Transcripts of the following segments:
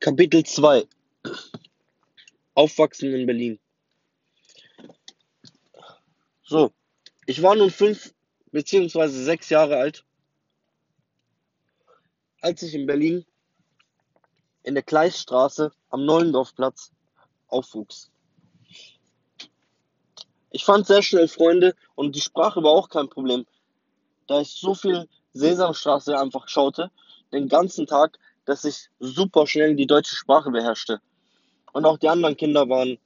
Kapitel 2 Aufwachsen in Berlin. So, ich war nun fünf beziehungsweise sechs Jahre alt, als ich in Berlin in der Kleiststraße am Neulendorfplatz aufwuchs. Ich fand sehr schnell Freunde und die Sprache war auch kein Problem, da ich so viel Sesamstraße einfach schaute, den ganzen Tag, dass ich super schnell die deutsche Sprache beherrschte. Und auch die anderen Kinder waren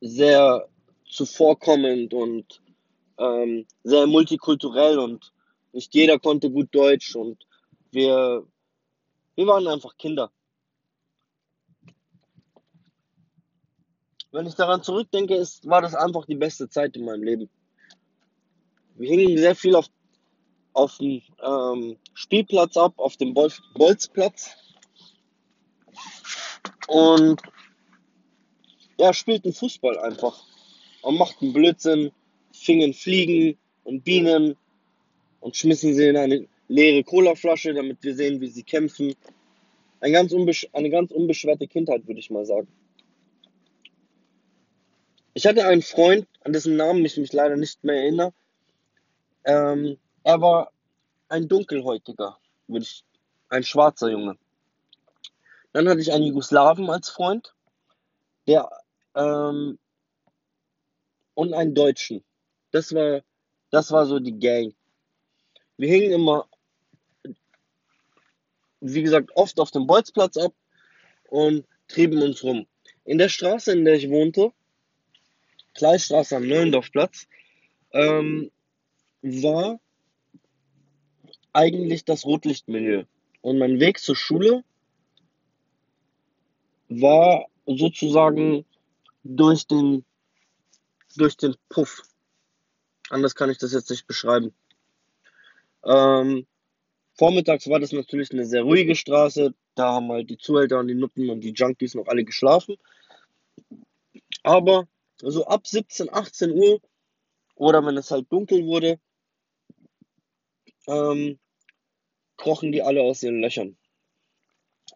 sehr zuvorkommend und ähm, sehr multikulturell und nicht jeder konnte gut Deutsch und wir, wir waren einfach Kinder. Wenn ich daran zurückdenke, ist, war das einfach die beste Zeit in meinem Leben. Wir hingen sehr viel auf, auf dem ähm, Spielplatz ab, auf dem Bolf Bolzplatz. Und ja, spielten Fußball einfach. Und machten Blödsinn, fingen Fliegen und Bienen und schmissen sie in eine leere Colaflasche, damit wir sehen, wie sie kämpfen. Ein ganz eine ganz unbeschwerte Kindheit, würde ich mal sagen. Ich hatte einen Freund, an dessen Namen ich mich leider nicht mehr erinnere. Ähm, er war ein Dunkelhäutiger, ein schwarzer Junge. Dann hatte ich einen Jugoslawen als Freund, der ähm, und einen Deutschen. Das war, das war so die Gang. Wir hingen immer, wie gesagt, oft auf dem Bolzplatz ab und trieben uns rum. In der Straße, in der ich wohnte, Kleiststraße am Neulendorfplatz, ähm, war eigentlich das Rotlichtmilieu. Und mein Weg zur Schule war sozusagen durch den, durch den Puff. Anders kann ich das jetzt nicht beschreiben. Ähm, vormittags war das natürlich eine sehr ruhige Straße. Da haben halt die Zuhälter und die Nutten und die Junkies noch alle geschlafen. Aber so ab 17, 18 Uhr oder wenn es halt dunkel wurde, ähm, krochen die alle aus ihren Löchern.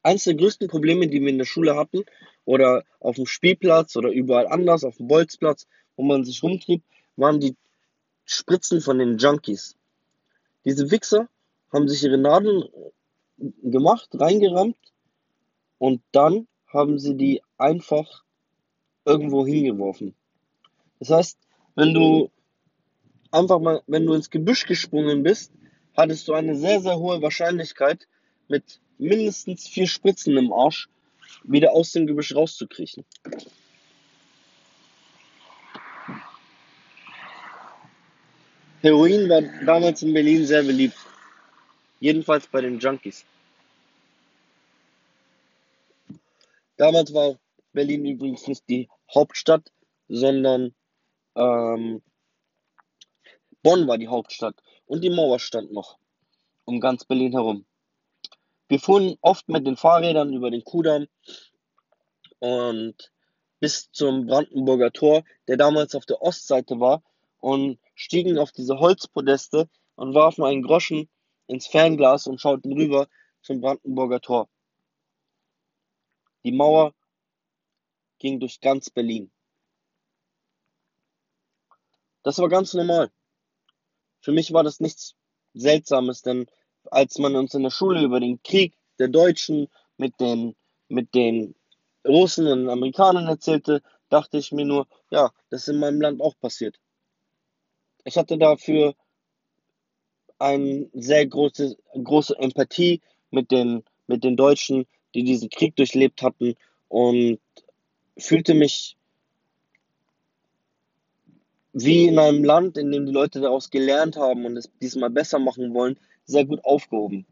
Eines der größten Probleme, die wir in der Schule hatten, oder auf dem Spielplatz oder überall anders, auf dem Bolzplatz, wo man sich rumtrieb, waren die Spritzen von den Junkies. Diese Wichser haben sich ihre Nadeln gemacht, reingerammt und dann haben sie die einfach irgendwo hingeworfen. Das heißt, wenn du einfach mal, wenn du ins Gebüsch gesprungen bist, hattest du eine sehr, sehr hohe Wahrscheinlichkeit, mit mindestens vier Spritzen im Arsch wieder aus dem Gebüsch rauszukriechen. Heroin war damals in Berlin sehr beliebt. Jedenfalls bei den Junkies. Damals war Berlin übrigens nicht die Hauptstadt, sondern ähm, Bonn war die Hauptstadt und die Mauer stand noch um ganz Berlin herum. Wir fuhren oft mit den Fahrrädern über den Kudamm und bis zum Brandenburger Tor, der damals auf der Ostseite war, und stiegen auf diese Holzpodeste und warfen einen Groschen ins Fernglas und schauten rüber zum Brandenburger Tor. Die Mauer ging durch ganz Berlin. Das war ganz normal. Für mich war das nichts Seltsames, denn als man uns in der Schule über den Krieg der Deutschen mit den, mit den Russen und Amerikanern erzählte, dachte ich mir nur, ja, das ist in meinem Land auch passiert. Ich hatte dafür eine sehr große, große Empathie mit den, mit den Deutschen, die diesen Krieg durchlebt hatten und fühlte mich wie in einem Land, in dem die Leute daraus gelernt haben und es diesmal besser machen wollen, sehr gut aufgehoben.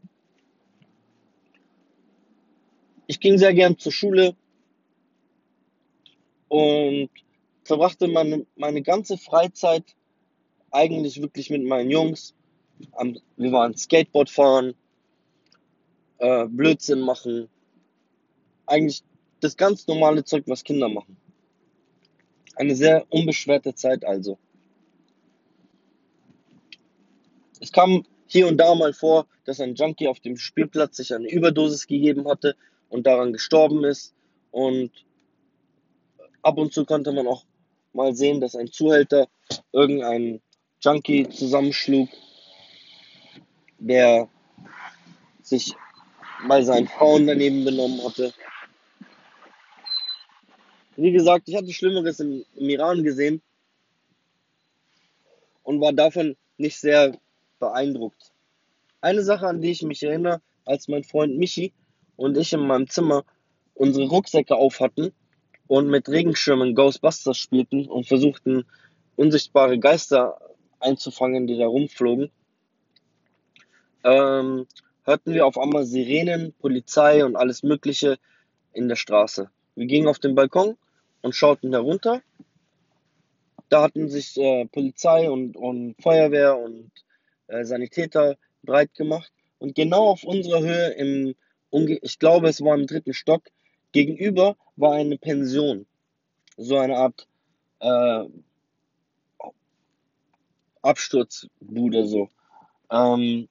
Ich ging sehr gern zur Schule und verbrachte meine, meine ganze Freizeit eigentlich wirklich mit meinen Jungs. wir waren Skateboard fahren, äh, Blödsinn machen. Eigentlich das ganz normale Zeug, was Kinder machen. Eine sehr unbeschwerte Zeit also. Es kam, hier und da mal vor, dass ein Junkie auf dem Spielplatz sich eine Überdosis gegeben hatte und daran gestorben ist. Und ab und zu konnte man auch mal sehen, dass ein Zuhälter irgendeinen Junkie zusammenschlug, der sich bei seinen Frauen daneben benommen hatte. Wie gesagt, ich hatte Schlimmeres im, im Iran gesehen und war davon nicht sehr beeindruckt. Eine Sache, an die ich mich erinnere, als mein Freund Michi und ich in meinem Zimmer unsere Rucksäcke auf hatten und mit Regenschirmen Ghostbusters spielten und versuchten, unsichtbare Geister einzufangen, die da rumflogen, ähm, hörten wir auf einmal Sirenen, Polizei und alles Mögliche in der Straße. Wir gingen auf den Balkon und schauten herunter. Da hatten sich äh, Polizei und, und Feuerwehr und äh, Sanitäter breit gemacht. Und genau auf unserer Höhe, im, ich glaube, es war im dritten Stock, gegenüber war eine Pension. So eine Art äh, Absturzbude so. Ähm,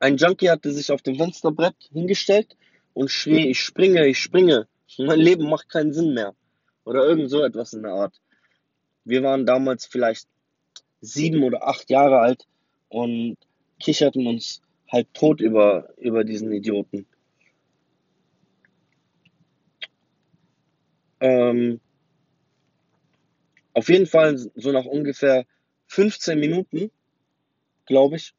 ein Junkie hatte sich auf dem Fensterbrett hingestellt und schrie, ich springe, ich springe. Mein Leben macht keinen Sinn mehr. Oder irgend so etwas in der Art. Wir waren damals vielleicht sieben oder acht Jahre alt und kicherten uns halb tot über, über diesen Idioten. Ähm, auf jeden Fall so nach ungefähr 15 Minuten, glaube ich,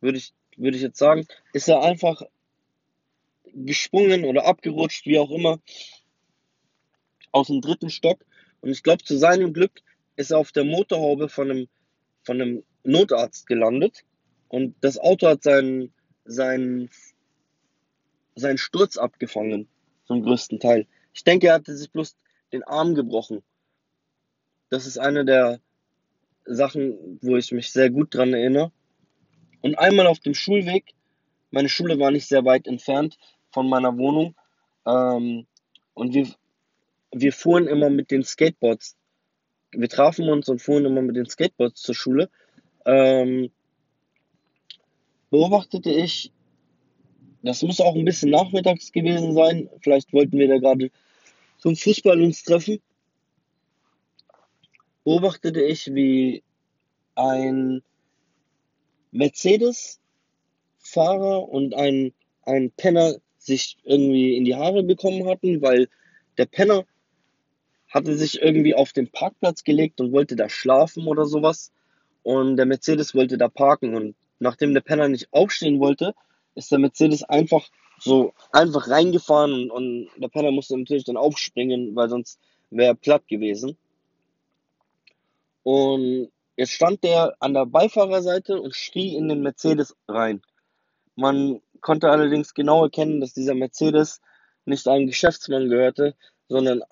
würde ich, würde ich jetzt sagen, ist er einfach gesprungen oder abgerutscht, wie auch immer, aus dem dritten Stock. Und ich glaube, zu seinem Glück ist er auf der Motorhaube von einem, von einem Notarzt gelandet. Und das Auto hat seinen, seinen, seinen Sturz abgefangen, zum größten Teil. Ich denke, er hatte sich bloß den Arm gebrochen. Das ist eine der Sachen, wo ich mich sehr gut dran erinnere. Und einmal auf dem Schulweg, meine Schule war nicht sehr weit entfernt von meiner Wohnung, ähm, und wir, wir fuhren immer mit den Skateboards. Wir trafen uns und fuhren immer mit den Skateboards zur Schule. Ähm, beobachtete ich, das muss auch ein bisschen nachmittags gewesen sein. Vielleicht wollten wir da gerade zum Fußball uns treffen. Beobachtete ich, wie ein Mercedes-Fahrer und ein, ein Penner sich irgendwie in die Haare bekommen hatten, weil der Penner hatte sich irgendwie auf den Parkplatz gelegt und wollte da schlafen oder sowas. Und der Mercedes wollte da parken. Und nachdem der Penner nicht aufstehen wollte, ist der Mercedes einfach so einfach reingefahren und, der Penner musste natürlich dann aufspringen, weil sonst wäre er platt gewesen. Und jetzt stand der an der Beifahrerseite und schrie in den Mercedes rein. Man konnte allerdings genau erkennen, dass dieser Mercedes nicht einem Geschäftsmann gehörte, sondern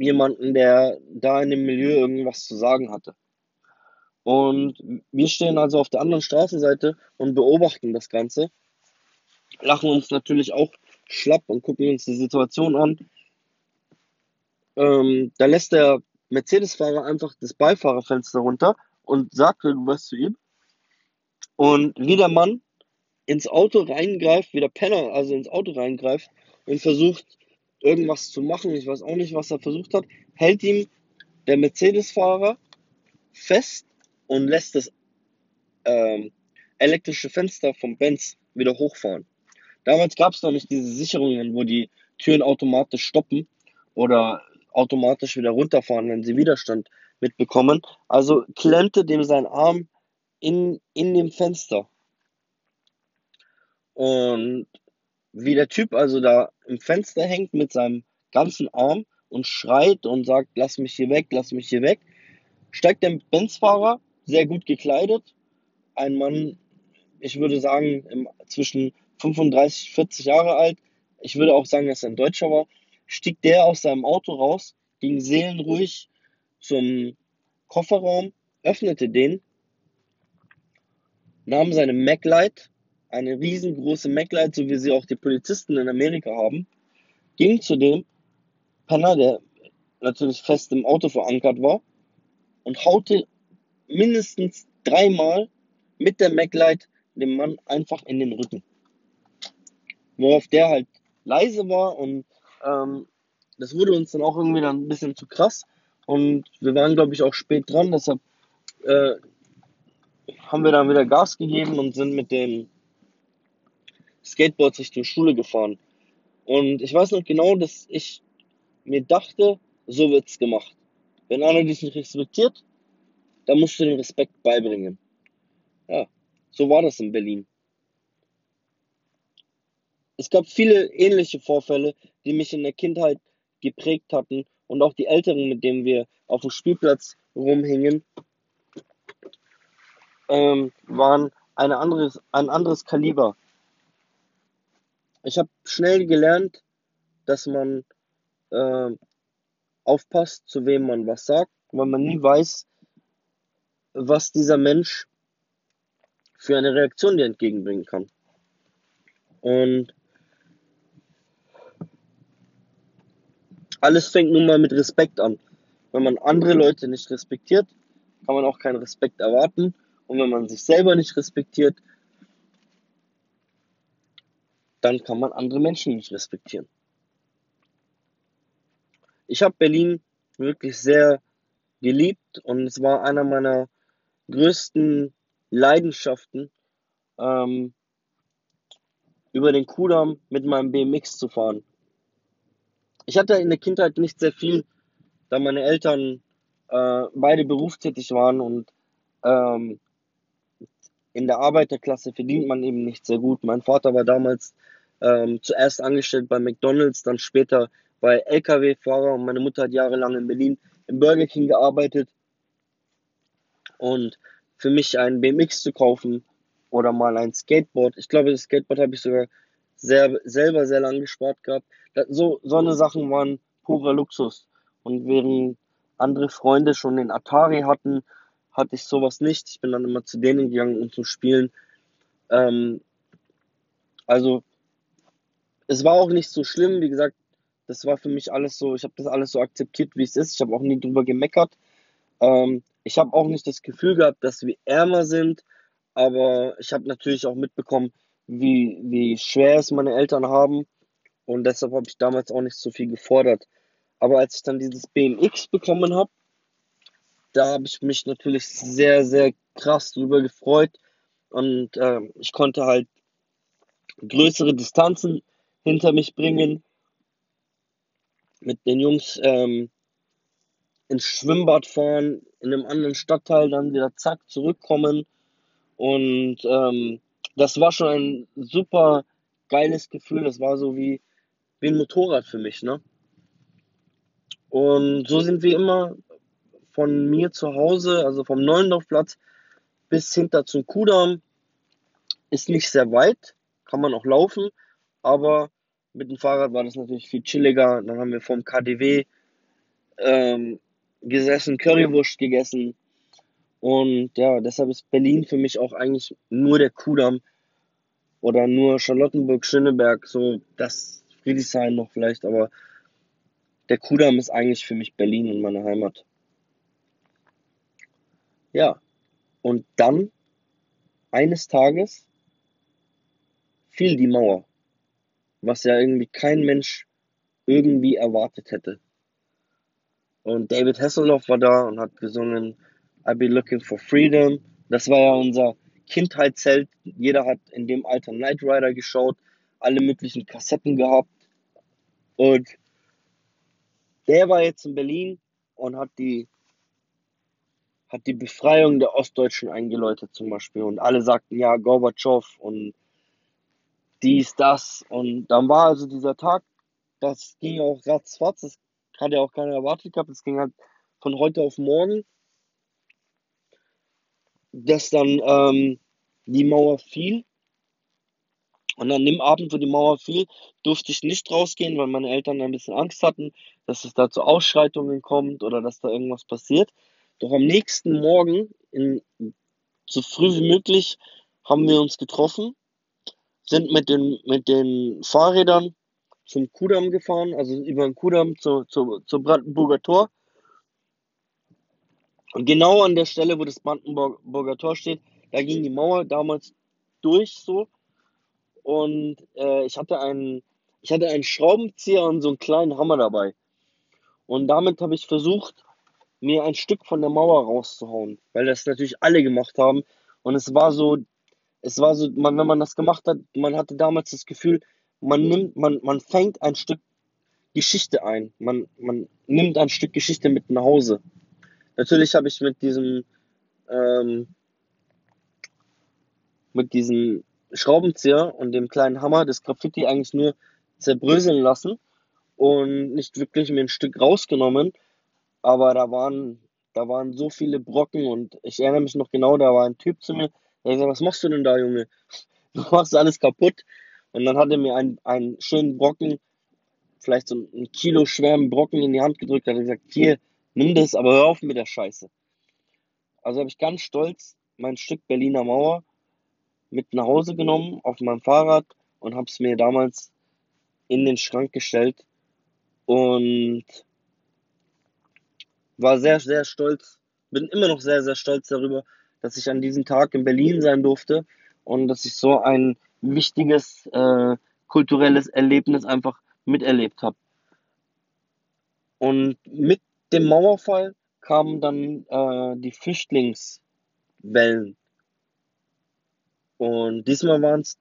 jemanden, der da in dem Milieu irgendwas zu sagen hatte. Und wir stehen also auf der anderen Straßenseite und beobachten das Ganze, lachen uns natürlich auch schlapp und gucken uns die Situation an. Ähm, da lässt der Mercedes-Fahrer einfach das Beifahrerfenster runter und sagt irgendwas zu ihm. Und wie der Mann ins Auto reingreift, wie der Penner also ins Auto reingreift und versucht, irgendwas zu machen, ich weiß auch nicht, was er versucht hat, hält ihm der Mercedes-Fahrer fest und lässt das ähm, elektrische Fenster vom Benz wieder hochfahren. Damals gab es noch nicht diese Sicherungen, wo die Türen automatisch stoppen oder automatisch wieder runterfahren, wenn sie Widerstand mitbekommen. Also klemmte dem sein Arm in, in dem Fenster. Und wie der Typ also da im Fenster hängt mit seinem ganzen Arm und schreit und sagt, lass mich hier weg, lass mich hier weg, steigt der Benzfahrer, sehr gut gekleidet, ein Mann, ich würde sagen, im, zwischen 35, 40 Jahre alt, ich würde auch sagen, dass er ein Deutscher war, stieg der aus seinem Auto raus, ging seelenruhig zum Kofferraum, öffnete den, nahm seine MacLight eine riesengroße MacLight, so wie sie auch die Polizisten in Amerika haben, ging zu dem Penner, der natürlich fest im Auto verankert war, und haute mindestens dreimal mit der MacLight dem Mann einfach in den Rücken. Worauf der halt leise war und ähm, das wurde uns dann auch irgendwie dann ein bisschen zu krass. Und wir waren, glaube ich, auch spät dran, deshalb äh, haben wir dann wieder Gas gegeben und sind mit den Skateboards Richtung Schule gefahren. Und ich weiß noch genau, dass ich mir dachte, so wird's gemacht. Wenn einer dich nicht respektiert, dann musst du den Respekt beibringen. Ja, so war das in Berlin. Es gab viele ähnliche Vorfälle, die mich in der Kindheit geprägt hatten und auch die Älteren, mit denen wir auf dem Spielplatz rumhingen, ähm, waren eine anderes, ein anderes Kaliber. Ich habe schnell gelernt, dass man äh, aufpasst, zu wem man was sagt, weil man nie weiß, was dieser Mensch für eine Reaktion dir entgegenbringen kann. Und alles fängt nun mal mit Respekt an. Wenn man andere Leute nicht respektiert, kann man auch keinen Respekt erwarten. Und wenn man sich selber nicht respektiert, dann kann man andere Menschen nicht respektieren. Ich habe Berlin wirklich sehr geliebt und es war einer meiner größten Leidenschaften, ähm, über den Kudamm mit meinem BMX zu fahren. Ich hatte in der Kindheit nicht sehr viel, da meine Eltern äh, beide berufstätig waren und ähm, in der Arbeiterklasse verdient man eben nicht sehr gut. Mein Vater war damals ähm, zuerst angestellt bei McDonald's, dann später bei LKW-Fahrer und meine Mutter hat jahrelang in Berlin im Burger King gearbeitet. Und für mich ein BMX zu kaufen oder mal ein Skateboard, ich glaube, das Skateboard habe ich sogar sehr, selber sehr lange gespart gehabt. So, so eine Sachen waren purer Luxus. Und während andere Freunde schon den Atari hatten, hatte ich sowas nicht. Ich bin dann immer zu denen gegangen, um zu spielen. Ähm, also, es war auch nicht so schlimm. Wie gesagt, das war für mich alles so, ich habe das alles so akzeptiert, wie es ist. Ich habe auch nie drüber gemeckert. Ähm, ich habe auch nicht das Gefühl gehabt, dass wir ärmer sind, aber ich habe natürlich auch mitbekommen, wie, wie schwer es meine Eltern haben und deshalb habe ich damals auch nicht so viel gefordert. Aber als ich dann dieses BMX bekommen habe, da habe ich mich natürlich sehr, sehr krass drüber gefreut und äh, ich konnte halt größere Distanzen hinter mich bringen, mit den Jungs ähm, ins Schwimmbad fahren, in einem anderen Stadtteil dann wieder zack zurückkommen und ähm, das war schon ein super geiles Gefühl. Das war so wie, wie ein Motorrad für mich, ne? Und so sind wir immer von mir zu Hause, also vom Neulendorfplatz bis hinter zum Kudamm. Ist nicht sehr weit, kann man auch laufen, aber mit dem Fahrrad war das natürlich viel chilliger. Dann haben wir vom KDW ähm, gesessen, Currywurst gegessen. Und ja, deshalb ist Berlin für mich auch eigentlich nur der Kudamm oder nur Charlottenburg, Schöneberg, so das Friedrichshain noch vielleicht, aber der Kudamm ist eigentlich für mich Berlin und meine Heimat. Ja, und dann eines Tages fiel die Mauer was ja irgendwie kein Mensch irgendwie erwartet hätte. Und David Hasselhoff war da und hat gesungen I'll be looking for freedom. Das war ja unser Kindheitsheld. Jeder hat in dem Alter Knight Rider geschaut, alle möglichen Kassetten gehabt. Und der war jetzt in Berlin und hat die, hat die Befreiung der Ostdeutschen eingeläutet zum Beispiel. Und alle sagten ja Gorbatschow und dies, das. Und dann war also dieser Tag, das ging auch ratzfatz, das hat ja auch keiner erwartet gehabt, das ging halt von heute auf morgen, dass dann ähm, die Mauer fiel. Und an dem Abend, wo die Mauer fiel, durfte ich nicht rausgehen, weil meine Eltern ein bisschen Angst hatten, dass es da zu Ausschreitungen kommt oder dass da irgendwas passiert. Doch am nächsten Morgen, in, so früh wie möglich, haben wir uns getroffen sind mit den, mit den Fahrrädern zum Kudamm gefahren, also über den Kudamm zu, zu, zum Brandenburger Tor. Und genau an der Stelle, wo das Brandenburger Tor steht, da ging die Mauer damals durch so. Und äh, ich hatte einen, ich hatte einen Schraubenzieher und so einen kleinen Hammer dabei. Und damit habe ich versucht, mir ein Stück von der Mauer rauszuhauen, weil das natürlich alle gemacht haben. Und es war so, es war so, man, wenn man das gemacht hat, man hatte damals das Gefühl, man nimmt, man, man fängt ein Stück Geschichte ein. Man, man nimmt ein Stück Geschichte mit nach Hause. Natürlich habe ich mit diesem, ähm, mit diesem Schraubenzieher und dem kleinen Hammer das Graffiti eigentlich nur zerbröseln lassen und nicht wirklich mir ein Stück rausgenommen. Aber da waren, da waren so viele Brocken und ich erinnere mich noch genau, da war ein Typ zu mir, der gesagt, was machst du denn da, Junge? Du machst alles kaputt. Und dann hat er mir einen, einen schönen Brocken, vielleicht so einen Kilo schweren Brocken in die Hand gedrückt, hat gesagt, hier, nimm das, aber hör auf mit der Scheiße. Also habe ich ganz stolz mein Stück Berliner Mauer mit nach Hause genommen auf meinem Fahrrad und habe es mir damals in den Schrank gestellt und war sehr, sehr stolz, bin immer noch sehr, sehr stolz darüber, dass ich an diesem Tag in Berlin sein durfte und dass ich so ein wichtiges äh, kulturelles Erlebnis einfach miterlebt habe. Und mit dem Mauerfall kamen dann äh, die Flüchtlingswellen. Und diesmal waren es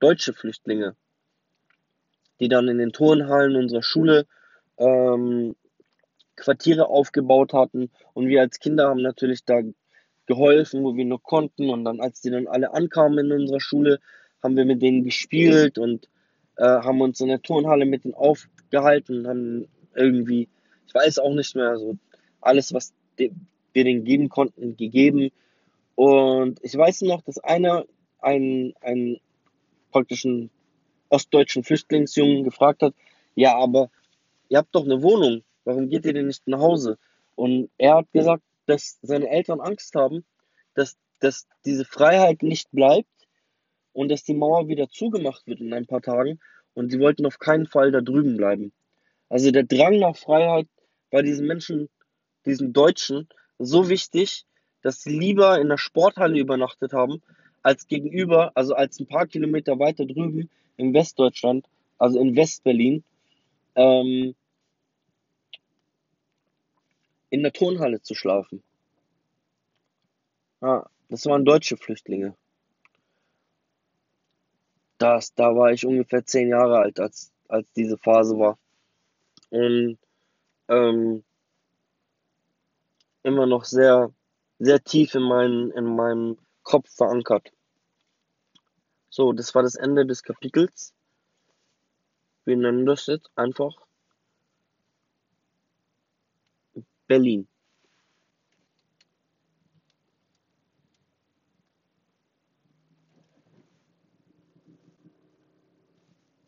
deutsche Flüchtlinge, die dann in den Turnhallen unserer Schule ähm, Quartiere aufgebaut hatten. Und wir als Kinder haben natürlich da geholfen, wo wir nur konnten. Und dann, als die dann alle ankamen in unserer Schule, haben wir mit denen gespielt und äh, haben uns in der Turnhalle mit denen aufgehalten und haben irgendwie, ich weiß auch nicht mehr, so alles, was wir denen geben konnten, gegeben. Und ich weiß noch, dass einer einen, einen praktischen ostdeutschen Flüchtlingsjungen gefragt hat, ja, aber ihr habt doch eine Wohnung, warum geht ihr denn nicht nach Hause? Und er hat gesagt, dass seine Eltern Angst haben, dass, dass diese Freiheit nicht bleibt und dass die Mauer wieder zugemacht wird in ein paar Tagen und sie wollten auf keinen Fall da drüben bleiben. Also der Drang nach Freiheit bei diesen Menschen, diesen Deutschen, so wichtig, dass sie lieber in der Sporthalle übernachtet haben, als gegenüber, also als ein paar Kilometer weiter drüben in Westdeutschland, also in Westberlin, ähm, in der Turnhalle zu schlafen. Ja, das waren deutsche Flüchtlinge. Das, da war ich ungefähr zehn Jahre alt, als, als diese Phase war. Und ähm, immer noch sehr, sehr tief in, mein, in meinem Kopf verankert. So, das war das Ende des Kapitels. Wir nennen das jetzt einfach Berlin.